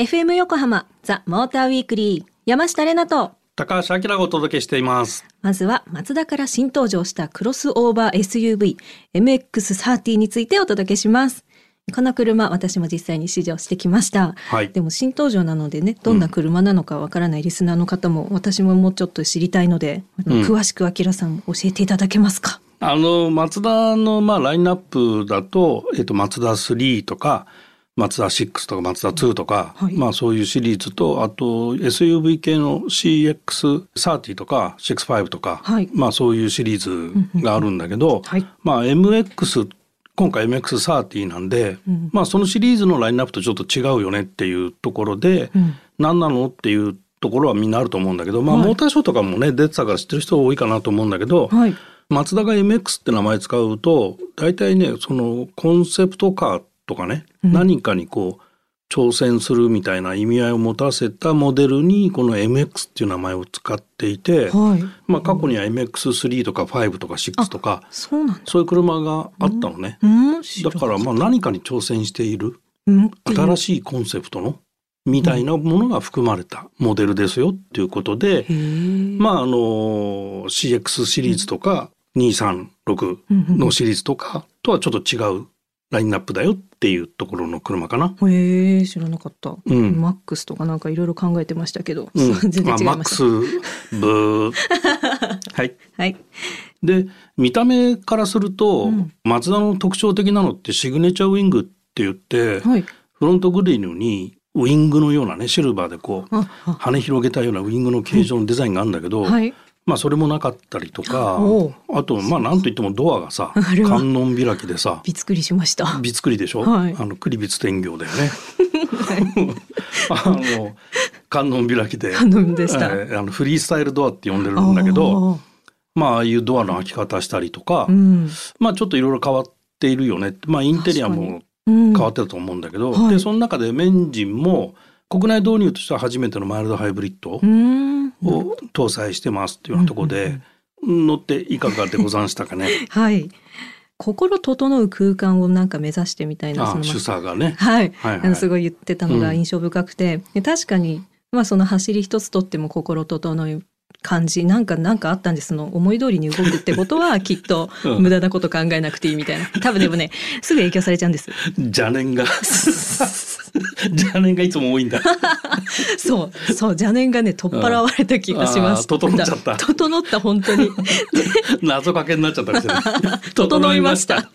FM 横浜ザ・モーターウィークリー山下れなと高橋明がお届けしています。まずはマツダから新登場したクロスオーバー SUV MX30 についてお届けします。この車私も実際に試乗してきました。はい。でも新登場なのでねどんな車なのかわからないリスナーの方も、私ももうちょっと知りたいので、うん詳しくあきらさん教えていただけますか？あの、マツダの、まあ、ラインナップだと、えっと、マツダ3とか、マツダ6とか、マツダ2とか、はい。まあ、そういうシリーズと、あと、SUV 系の CX30 とか、65とか、はい。まあ、そういうシリーズがあるんだけど、はい。まあ、MX、今回 MX30 なんで、うん。まあ、そのシリーズのラインナップとちょっと違うよねっていうところで、うん。何なのっていうところはみんなあると思うんだけど、まあ、はい。モーターショーとかもね出てたから知ってる人多いかなと思うんだけど、はい。マツダが MX って名前使うと大体ねそのコンセプトカーとかね、うん何かにこう挑戦するみたいな意味合いを持たせたモデルにこの MX っていう名前を使っていて、はい。まあ、過去には MX3 とか5とか6とかそう。そういう車があったのね。うん。だからまあ何かに挑戦している新しいコンセプトのみたいなものが含まれたモデルですよっていうことで。まああの CX シリーズとか236のシリーズとかとはちょっと違うラインナップだよっていうところの車かな。へえ知らなかった。うんマックスとかなんかいろいろ考えてましたけど、うん全然違いまあ、マッ。クスブー はい。はい。で見た目からすると、うんマツダの特徴的なのってシグネチャーウィングって言って、はい。フロントグリルにウィングのようなねシルバーでこう羽広げたようなウィングの形状のデザインがあるんだけど、はい。まあそれもなかったりとかあとまあなんといってもドアがさ観音開きでさびっくりしました。びつくりでしょ、はい。あの栗びつ天行だよね。あの観音開きで。観音でした。えーあのフリースタイルドアって呼んでるんだけどあまあああいうドアの開き方したりとか、ー、うん。まあちょっといろいろ変わっているよね。まあインテリアもうん。変わってると思うんだけど、はい。でその中でエンジンも国内導入としては初めてのマイルドハイブリッド。うん。を搭載してますっていうようなところで、乗っていかがでござんしたかね。はい。心整う空間をなんか目指してみたいなそのあ主査がね。はい。はいはいあのすごい言ってたのがうん印象深くて、で確かにまあその走り一つとっても心整う感じなんかなんかあったんです。その思い通りに動くってことは きっとうん。無駄なこと考えなくていいみたいな。多分でもねすぐ影響されちゃうんです。邪念が。邪念がいつも多いんだ。そう。そう邪念がね取っ払われた気がしましたあー整っちゃった。整った本当に。謎かけになっちゃったりして、ね。整いました。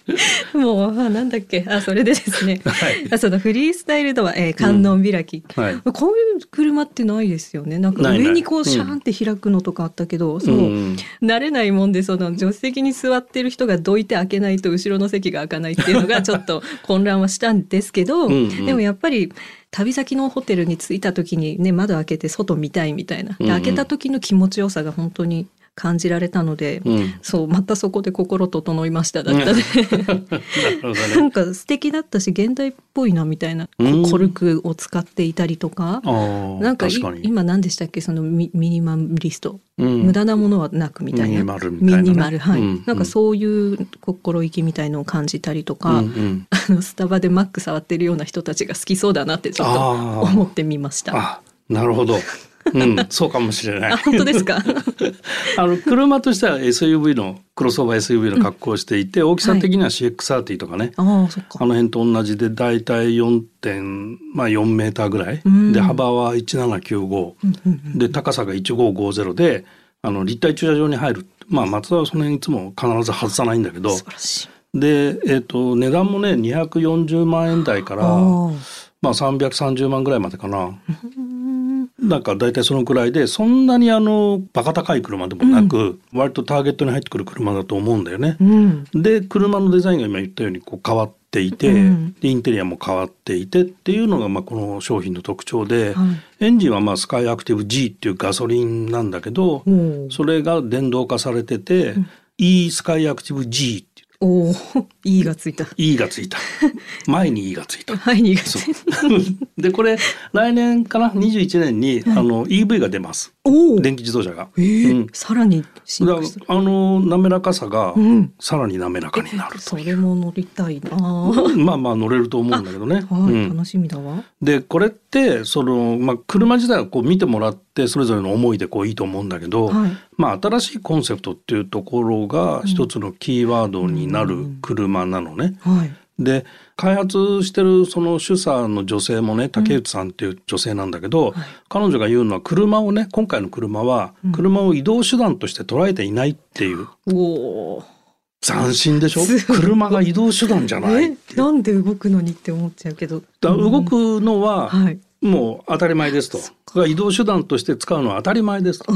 もうあなんだっけ。あそれでですね、はい。あそのフリースタイルドア、えー観音開き、はい。こういう車ってないですよね。なんか上にこうシャーンって開くのとかあったけど、そう、ん慣れないもんでその助手席に座ってる人がどいて開けないと後ろの席が開かないっていうのがちょっと混乱はしたんですけどうんうん。でもやっぱり旅先のホテルに着いた時にね窓開けて外見たいみたいな、でうんうん開けた時の気持ちよさが本当に感じられたので、うん。そうまたそこで心整いましただったね。な。んか素敵だったし現代っぽいなみたいな、うんコルクを使っていたりとか、なんか。今何でしたっけ？そのミミニマリスト、うん無駄なものはなくみたいなミニマルみたいなねミニマルはい、うんなんかそういう心意気みたいのを感じたりとか、うんうんあのスタバでマック触ってるような人たちが好きそうだなってちょっと思ってみました。あ、なるほど。うん、そうかもしれない。あ。本当ですか？あの車としては SUV のクロスオーバー SUV の格好をしていて、大きさ的には CX30 とかね、ああそっか。あの辺と同じで大体4.4、まあ、4メーターぐらい、うん。で幅は1795、うんうんうん。で高さが1550であの立体駐車場に入る。まあ松田はその辺いつも必ず外さないんだけど。素晴らしい。で、えっと値段もね240万円台から、あまあ、330万ぐらいまでかな。なんか大体そのくらいでそんなにあのバカ高い車でもなく、割とターゲットに入ってくる車だと思うんだよね。うん。で車のデザインが今言ったようにこう変わっていて、うん。でインテリアも変わっていてっていうのがまあこの商品の特徴で、はい。エンジンはまあスカイアクティブ G っていうガソリンなんだけど、それが電動化されてて、ん。E スカイアクティブ G って言っおお、いいがついた。いいがついた。前にいいがついた。はい、いいがつそいた。う。で、これ、来年かな ?21 年に、あの、EV が出ます。おお、電気自動車が。えーうんさらに進だ化する。あの、滑らかさがうん、さらに滑らかになるとそ。れも乗りたいな。はまあまあ乗れると思うんだけどね。い、うん楽しみだわ。でこれってその、まあ、車自体はこう見てもらってそれぞれの思いでこういいと思うんだけど、はい。まあ、新しいコンセプトっていうところが一つのキーワードになる車なのね。はい。で開発してるその主査の女性もね竹内さんっていう女性なんだけど、彼女が言うのは車をね今回の車は車を移動手段として捉えていないっていうおお。斬新でしょ？車が移動手段じゃないなんで動くのにって思っちゃうけど。動くのは、はい。もう当たり前ですと。これが移動手段として使うのは当たり前ですと。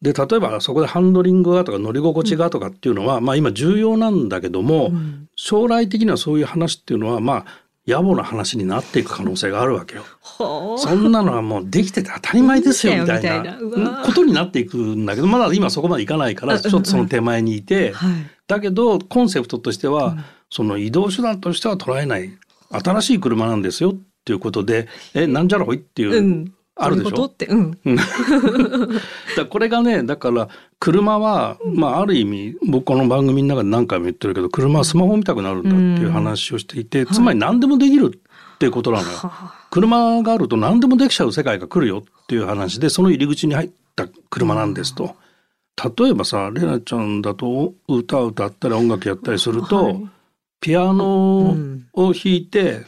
で例えばそこでハンドリングがとか乗り心地がとかっていうのは、まあ今重要なんだけども、ん。将来的にはそういう話っていうのはまあ野暮な話になっていく可能性があるわけよ。はそんなのはもうできてて当たり前ですよみたいな。ことになっていくんだけどまだ今そこまでいかないからちょっとその手前にいて、はい。だけどコンセプトとしては、その移動手段としては捉えない。新しい車なんですよっていうことでえなんじゃらほいっていう、うん。あるでしょ？そうって、うん。うん だこれがねだから車は、まあ、ある意味僕この番組の中で何回も言ってるけど車はスマホ見たくなるんだっていう話をしていて、つまり何でもできるっていうことなのよ。車があると何でもできちゃう世界が来るよっていう話でその入り口に入った車なんですと。例えばさレナちゃんだと歌を歌ったり音楽やったりすると、はいピアノを弾いて、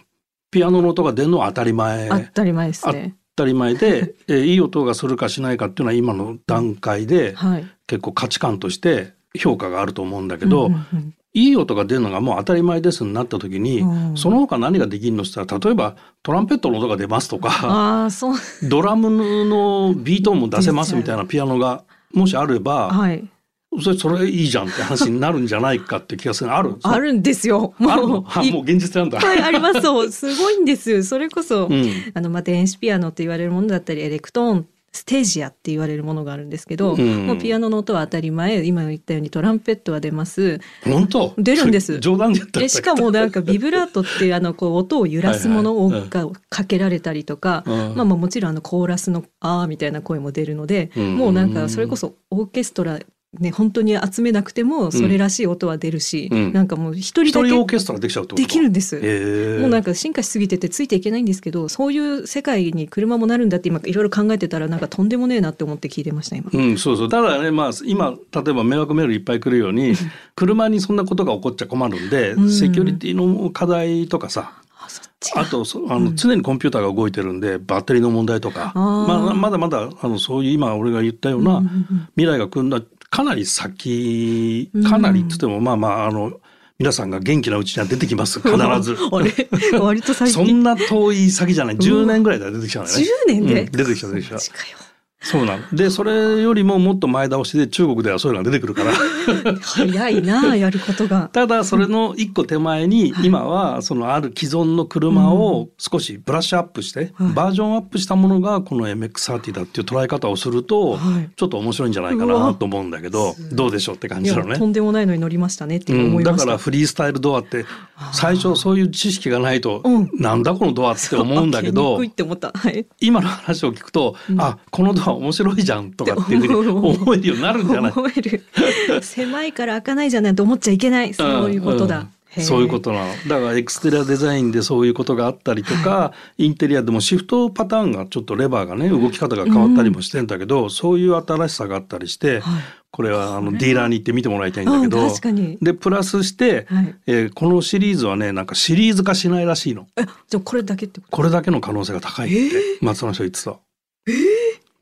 ピアノの音が出るのは当たり前。当たり前ですね。当たり前で、えーいい音がするかしないかっていうのは今の段階ではい。結構価値観として評価があると思うんだけど、うんうんうんいい音が出るのがもう当たり前ですになった時に、うんその他何ができるのって言ったら例えばトランペットの音が出ますとか。ドラムのビートも出せますみたいな ピアノがもしあれば、はい。それそれいいじゃんって話になるんじゃないかって気がする。ある。あるんですよ。あるの？もういあもう現実なんだ。っぱいあります。そう、すごいんですよ。それこそ、うん。あの、まあ、電子ピアノって言われるものだったり、エレクトーン、ステージアって言われるものがあるんですけど、うん。もうピアノの音は当たり前、今言ったようにトランペットは出ます。本当？出るんです。冗談で言った。しかもなんかビブラートってあのこう音を揺らすものをがかけられたりとか、うん。まあまあもちろんあのコーラスの「あー」みたいな声も出るので、うん。もうなんかそれこそオーケストラね本当に集めなくてもそれらしい音は出るし、うん。なんかもう一人一だけ人オーケストラできちゃうってことできるんです。もうなんか進化しすぎててついていけないんですけどそういう世界に車もなるんだって今いろいろ考えてたらなんかとんでもねえなって思って聞いてました今。うん、そうそう。ただね、まあ、今、例えば迷惑メールいっぱい来るように、車にそんなことが起こっちゃ困るんで、うん。セキュリティの課題とかさ、あと、そあの、常にコンピューターが動いてるんで、バッテリーの問題とか、まあ、まだまだ、あの、そういう今俺が言ったようなうんうんうん未来が来るのは、かなり先うん、かなりって言っても、まあまあ、あの、皆さんが元気なうちには出てきます、必ず。あれ割と最近 そんな遠い先じゃない。10年ぐらいでは出てきちゃうのね。10年で、うん出てきちゃう出そうなの。で、それよりももっと前倒しで中国ではそういうのが出てくるから。早いなあやることが。ただそれの一個手前に今はそのある既存の車を少しブラッシュアップしてはいバージョンアップしたものがこの MX30 だっていう捉え方をするとはいちょっと面白いんじゃないかなと思うんだけどどうでしょうって感じなのねと。んでもないのに乗りましたねってうん、思いました。だからフリースタイルドアって最初そういう知識がないとうんなんだこのドアって思うんだけど。今の話を聞くとうんあこのドア面白いじゃんとかっていうふうに思えるようになるんじゃない？狭いから開かないじゃないと思っちゃいけない。そういうことだ。んそういうことなの。だからエクステリアデザインでそういうことがあったりとか、インテリアでもシフトパターンがちょっとレバーがね動き方が変わったりもしてんだけど、そういう新しさがあったりして、はいこれはあのディーラーに行って見てもらいたいんだけうんど。でプラスして、はい。えーこのシリーズはねなんかシリーズ化しないらしいの。え、じゃあこれだけってこと？これだけの可能性が高いって、松野人言ってた。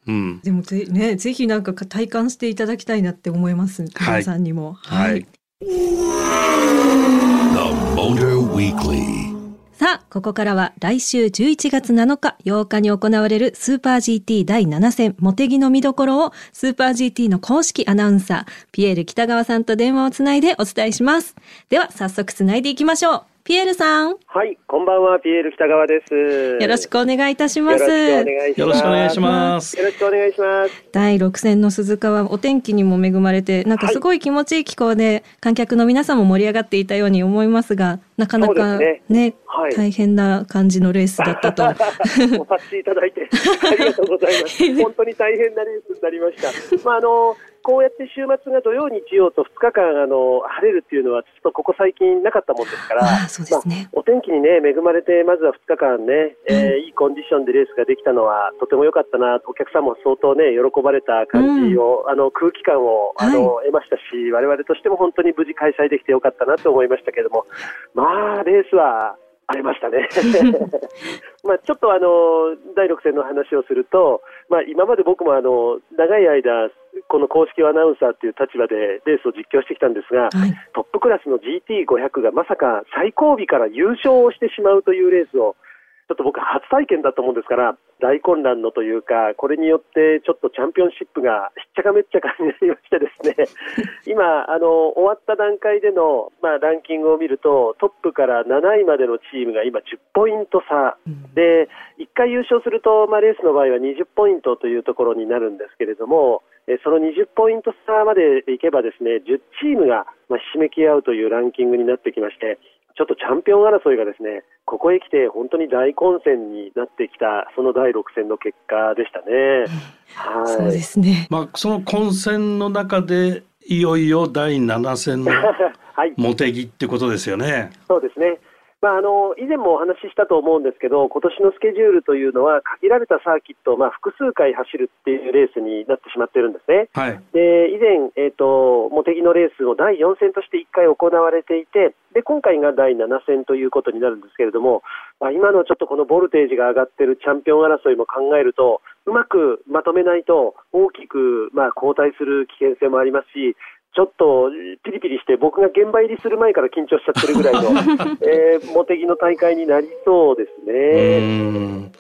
うん。でもぜねぜひなんか体感していただきたいなって思います。皆さんにも。はい。Motor Weekly. さあ、ここからは来週11月7日、8日に行われるスーパー GT 第7戦、モテギの見どころをスーパー GT の公式アナウンサー、ピエール北川さんと電話をつないでお伝えします。では、早速つないでいきましょう。ピエールさん。はい、こんばんは、ピエール北川です。よろしくお願いいたします。よろしくお願いします。よろしくお願いします。よろしくお願いします。第6戦の鈴鹿はお天気にも恵まれて、なんかすごい気持ちいい気候で、観客の皆さんも盛り上がっていたように思いますが、なかなかそうでね、はい大変な感じのレースだったと。お察しいただいてありがとうございます。本当に大変なレースになりました。まああのこうやって週末が土曜日曜と2日間あの晴れるっていうのはちょっとここ最近なかったもんですから、ああ、そうですね。まあお天気にね恵まれてまずは2日間ね、えーいいコンディションでレースができたのはとても良かったな。お客さんも相当ね喜ばれた感じを、あの空気感をあの、得ましたし、我々としても本当に無事開催できてよかったなと思いましたけれども、まあレースは荒れましたね。まあちょっとあの第6戦の話をすると、まあ、今まで僕もあの長い間、この公式アナウンサーという立場でレースを実況してきたんですが、はい。トップクラスの GT500 がまさか最後尾から優勝をしてしまうというレースを、ちょっと僕、初体験だったもんですから、大混乱のというか、これによってちょっとチャンピオンシップがしっちゃかめっちゃかになりましてですね、今、あの終わった段階での、まあ、ランキングを見ると、トップから7位までのチームが今、10ポイント差。で、1回優勝すると、まあ、レースの場合は20ポイントというところになるんですけれども、えーその20ポイント差までいけばですね、10チームが、まあ、ひしめき合うというランキングになってきまして、ちょっとチャンピオン争いがですね、ここへ来て本当に大混戦になってきた、その第6戦の結果でしたね。はい。そうですね。まあ、その混戦の中で、いよいよ第7戦の はい。茂木ってことですよね。そうですね。まあ、あの以前もお話ししたと思うんですけど、今年のスケジュールというのは、限られたサーキットをまあ複数回走るっていうレースになってしまってるんですね。はい。で以前、えー、と茂木のレースを第4戦として1回行われていてで、今回が第7戦ということになるんですけれども、まあ、今のちょっとこのボルテージが上がっているチャンピオン争いも考えると、うまくまとめないと、大きく、まあ、後退する危険性もありますし、ちょっとピリピリして、僕が現場入りする前から緊張しちゃってるぐらいの、えー、茂木の大会になりそうですうね。ん。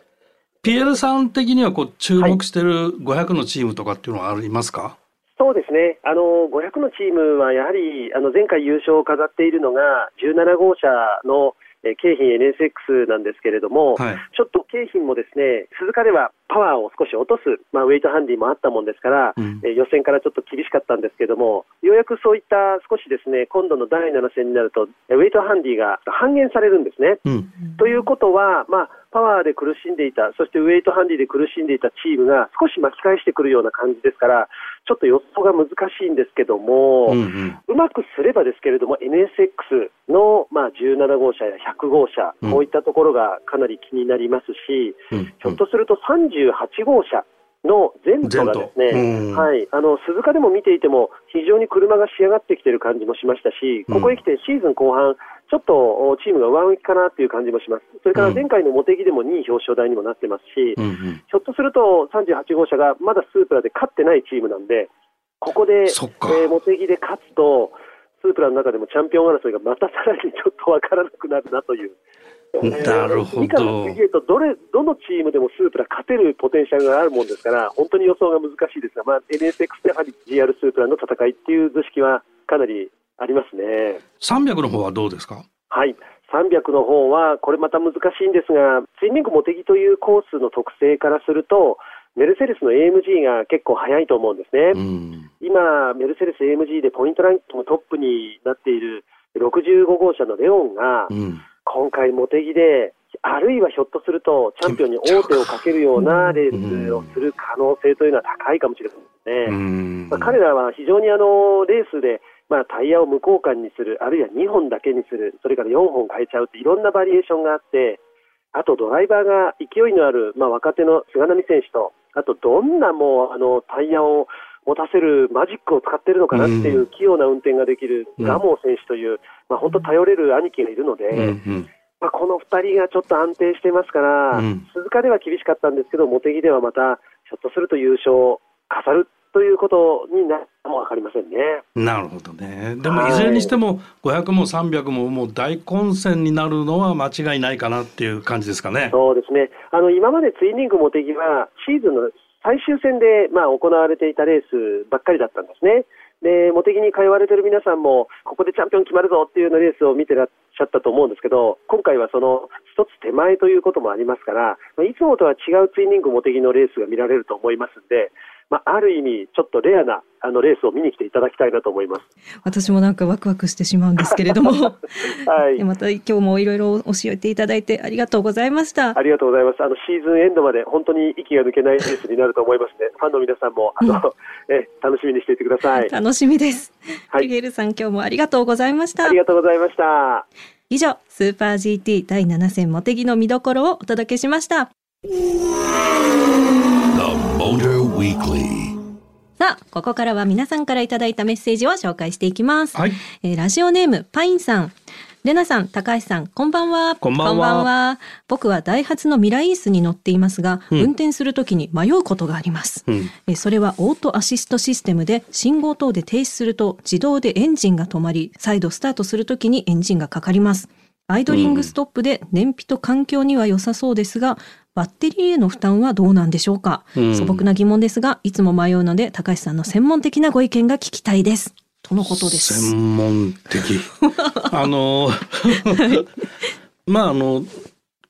ピエールさん的にはこう注目してる500のチームとかっていうのはありますか、そうですね、あの500のチームはやはりあの前回優勝を飾っているのが17号車のえー京浜 NSX なんですけれども、はい。ちょっと京浜もですね鈴鹿ではパワーを少し落とす、まあ、ウェイトハンディもあったもんですから、うんえー予選からちょっと厳しかったんですけども、ようやくそういった少しですね今度の第7戦になると、えーウェイトハンディが半減されるんですね。うん。ということは、まあ、パワーで苦しんでいた、そしてウェイトハンディで苦しんでいたチームが少し巻き返してくるような感じですから、ちょっと予想が難しいんですけども、うんうん。うまくすればですけれども、NSX の、まあ、17号車や100号車、うん。こういったところがかなり気になりますし、うん。ひょっとすると38号車の前途がですね、はい、あの鈴鹿でも見ていても、非常に車が仕上がってきている感じもしましたし、ここへ来てシーズン後半、ちょっとおチームが上向きかなという感じもします、それから前回の茂木でも2位表彰台にもなってますし、うんうん。ひょっとすると38号車がまだスープラで勝ってないチームなんで、ここで、えー、茂木で勝つと、スープラの中でもチャンピオン争いがまたさらにちょっとわからなくなるなという。なるほど以下の次へとどれ、どのチームでもスープラ勝てるポテンシャルがあるもんですから、本当に予想が難しいですが、まあ、NSX でやはり GR スープラの戦いっていう図式はかなりありますね。300の方はどうですか？はい。300の方は、これまた難しいんですが、ツインリンクモテギというコースの特性からすると、メルセデスの AMG が結構速いと思うんですね。うん。今、メルセデス AMG でポイントランキングトップになっている65号車のレオンがう、ん。今回モテギで、あるいはひょっとすると、チャンピオンに王手をかけるようなレースをする可能性というのは高いかもしれませんね。うんまあ、彼らは非常にあのレースで、まあ、タイヤを無交換にする、あるいは2本だけにする、それから4本変えちゃうっていろんなバリエーションがあって、あとドライバーが勢いのある、まあ、若手の菅波選手と、あとどんなもうあのタイヤを持たせるマジックを使ってるのかなっていう器用な運転ができるうんガモー選手という、まあ、本当頼れる兄貴がいるので、うんうんまあ、この2人がちょっと安定してますから、うん鈴鹿では厳しかったんですけど、茂木ではまた、ひょっとすると優勝を飾るということになも分かりませんね。なるほどね。でもはいいずれにしても500も300ももう大混戦になるのは間違いないかなっていう感じですかね。そうですねあの今までツインリング茂木は、シーズンの最終戦で、まあ、行われていたレースばっかりだったんですね。で、茂木に通われてる皆さんも、ここでチャンピオン決まるぞっていうようなレースを見てらっしゃったと思うんですけど、今回はその一つ手前ということもありますから、いつもとは違うツイニング茂木のレースが見られると思いますんで、まあ、ある意味、ちょっとレアなあのレースを見に来ていただきたいなと思います。私もなんかワクワクしてしまうんですけれども。はい。また今日もいろいろ教えていただいてありがとうございました。ありがとうございます。あのシーズンエンドまで本当に息が抜けないレースになると思いますね。ファンの皆さんもあの、え楽しみにしていてください。楽しみです。はいミゲルさん今日もありがとうございましたあり。がとうございました。以上、スーパー GT 第7戦モテギの見どころをお届けしました。さあ、ここからは皆さんからいただいたメッセージを紹介していきます。はいえーラジオネーム、パインさん。レナさん、高橋さん、こんばんは。こんばんは僕はダイハツのミライースに乗っていますが、うん運転するときに迷うことがあります。うんえーそれはオートアシストシステムで信号等で停止すると自動でエンジンが止まり再度スタートするときにエンジンがかかりますアイドリングストップで燃費と環境には良さそうですがバッテリーへの負担はどうなんでしょうか、うん。素朴な疑問ですがいつも迷うので高橋さんの専門的なご意見が聞きたいです。とのことです。専門的。あの まああの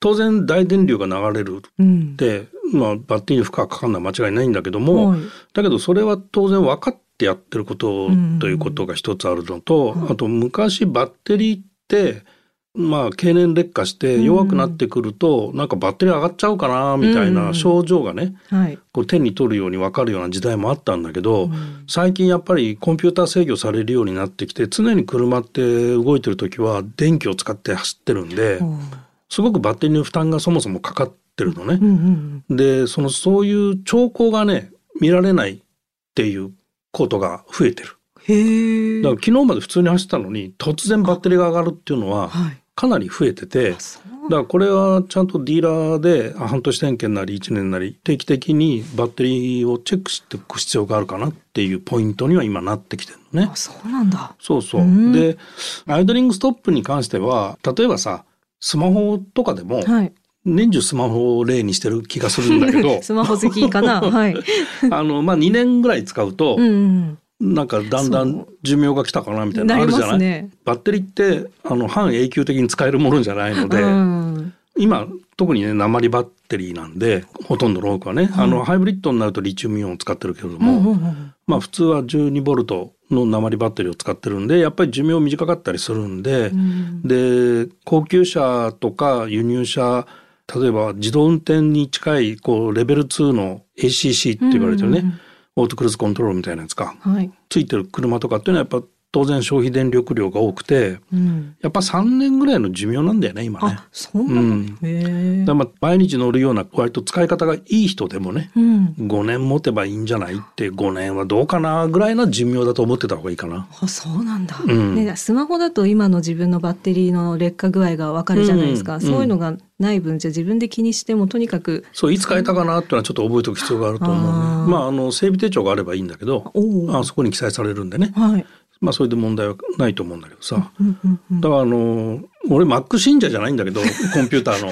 当然大電流が流れるうん。で、まあ、バッテリーに負荷がかかるのは間違いないんだけども、はい。だけどそれは当然分かってやってることうんということが一つあるのと、はい。あと昔バッテリーってまあ経年劣化して弱くなってくると、なんかバッテリー上がっちゃうかなみたいな症状がね、はい、こう手に取るように分かるような時代もあったんだけど、うん。最近やっぱりコンピューター制御されるようになってきて常に車って動いてる時は電気を使って走ってるんで、うん。すごくバッテリーの負担がそもそもかかってるのね。うんうんでそのそういう兆候がね見られないっていうことが増えてる。へえだから昨日まで普通に走ったのに突然バッテリーが上がるっていうのははいかなり増えててだ。からこれはちゃんとディーラーであ半年点検なり1年なり定期的にバッテリーをチェックしていく必要があるかなっていうポイントには今なってきてるのね。あ。そうなんだ。そうそう。うん。でアイドリングストップに関しては例えばさスマホとかでもはい。年中スマホを例にしてる気がするんだけど。スマホ好きかな？はい。あのまあ2年ぐらい使うと、うんうんなんかだんだん寿命が来たかなみたいなのあるじゃない？ね。バッテリーってあの半永久的に使えるものじゃないので、うん。今特にね鉛バッテリーなんでほとんどの多くはね、はい。あのハイブリッドになるとリチウムイオンを使ってるけれどうも、んうんうん。まあ普通は12ボルトの鉛バッテリーを使ってるんでやっぱり寿命短かったりするんで、うん。で高級車とか輸入車例えば自動運転に近いこうレベル2の ACC って言われてるね、うんうんうんオートクルーズコントロールみたいなやつか。はい、ついてる車とかっていうのはやっぱ当然消費電力量が多くてうん、やっぱ3年ぐらいの寿命なんだよね今ね。あそうなの、うん。だまあ毎日乗るような割と使い方がいい人でもねうん。5年持てばいいんじゃないって5年はどうかなぐらいな寿命だと思ってた方がいいかな。あそうなんだ、うん。ね、スマホだと今の自分のバッテリーの劣化具合がわかるじゃないですか、うん。そういうのがない分じゃ自分で気にしてもとにかくそういつ変えたかなっていうのはちょっと覚えておく必要があると思うね。まああの整備手帳があればいいんだけどあそこに記載されるんでね。はい、まあそれで問題はないと思うんだけどさ。だからあの俺 Mac 信者じゃないんだけど コンピューターの。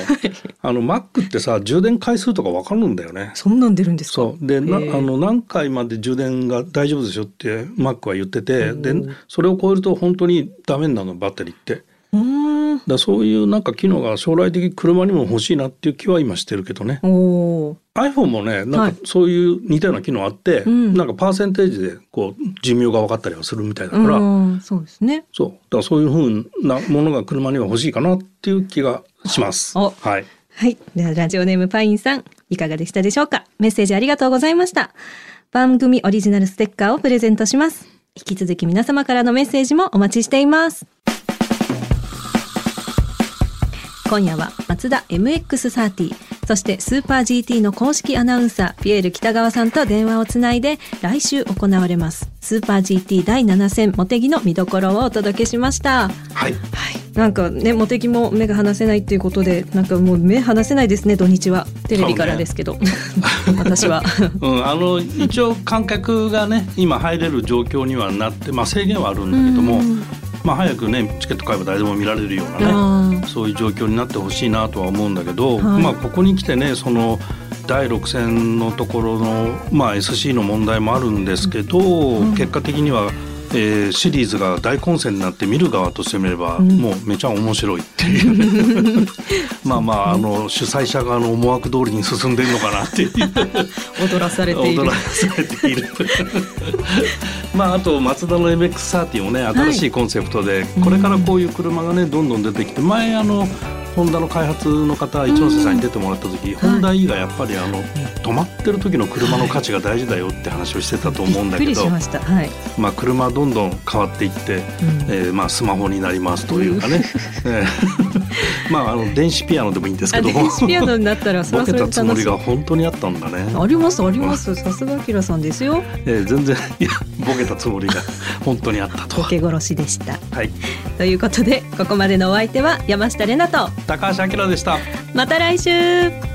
あの Mac ってさ充電回数とか分かるんだよね。そんなん出るんですか？でなあの何回まで充電が大丈夫ですよって Mac は言っててでそれを超えると本当にダメになるのバッテリーって。うーんだそういうなんか機能が将来的に車にも欲しいなっていう気は今してるけどね。おお iPhone もねなはいんかそういう似たような機能あって、うんなんかパーセンテージでこう寿命が分かったりはするみたいだから、うんそうですねそうだからそういうふうなものが車には欲しいかなっていう気がします。おはいはい。では、ラジオネームパインさん、いかがでしたでしょうか？メッセージありがとうございました。番組オリジナルステッカーをプレゼントします。引き続き皆様からのメッセージもお待ちしています。今夜は松田 MX30 そしてスーパー GT の公式アナウンサーピエール北川さんと電話をつないで来週行われます。スーパー GT 第7戦モテギの見どころをお届けしました。はい。はい、なんかねモテギも目が離せないっていうことでなんかもう目離せないですね土日は。テレビからですけど、私は。うん、あの一応観客がね今入れる状況にはなって、まあ、制限はあるんだけども、うんまあ、早くねチケット買えば誰でも見られるようなねそういう状況になってほしいなとは思うんだけど、はい。まあここに来てねその第6戦のところの、まあ、SC の問題もあるんですけど、ん。結果的にはえーシリーズが大混戦になって見る側としてみれば、うん。もうめちゃ面白いっていう。まあまああの主催者側の思惑通りに進んでるのかなっていう。踊らされている。踊らされている。まああとマツダの MX-30 もね新しいコンセプトで、これからこういう車がねどんどん出てきて前あのホンダの開発の方一ノ瀬さんに出てもらった時、ホンダ E がやっぱりあの止まってる時の車の価値が大事だよって話をしてたと思うんだけどびっくりし、ました。はい、まあ、車どんどん変わっていって、うん。えーまあ、スマホになりますというかね、えー。まああの電子ピアノでもいいんですけあども電子ピアノになったら それボはそれでケたつもりが本当にあったんだね。ありますあります。さすがアキラさんですよ。えー全然いやボケたつもりが本当にあったとボ。ケ殺しでした。はい、ということでここまでのお相手は山下れなと高橋明でした。また来週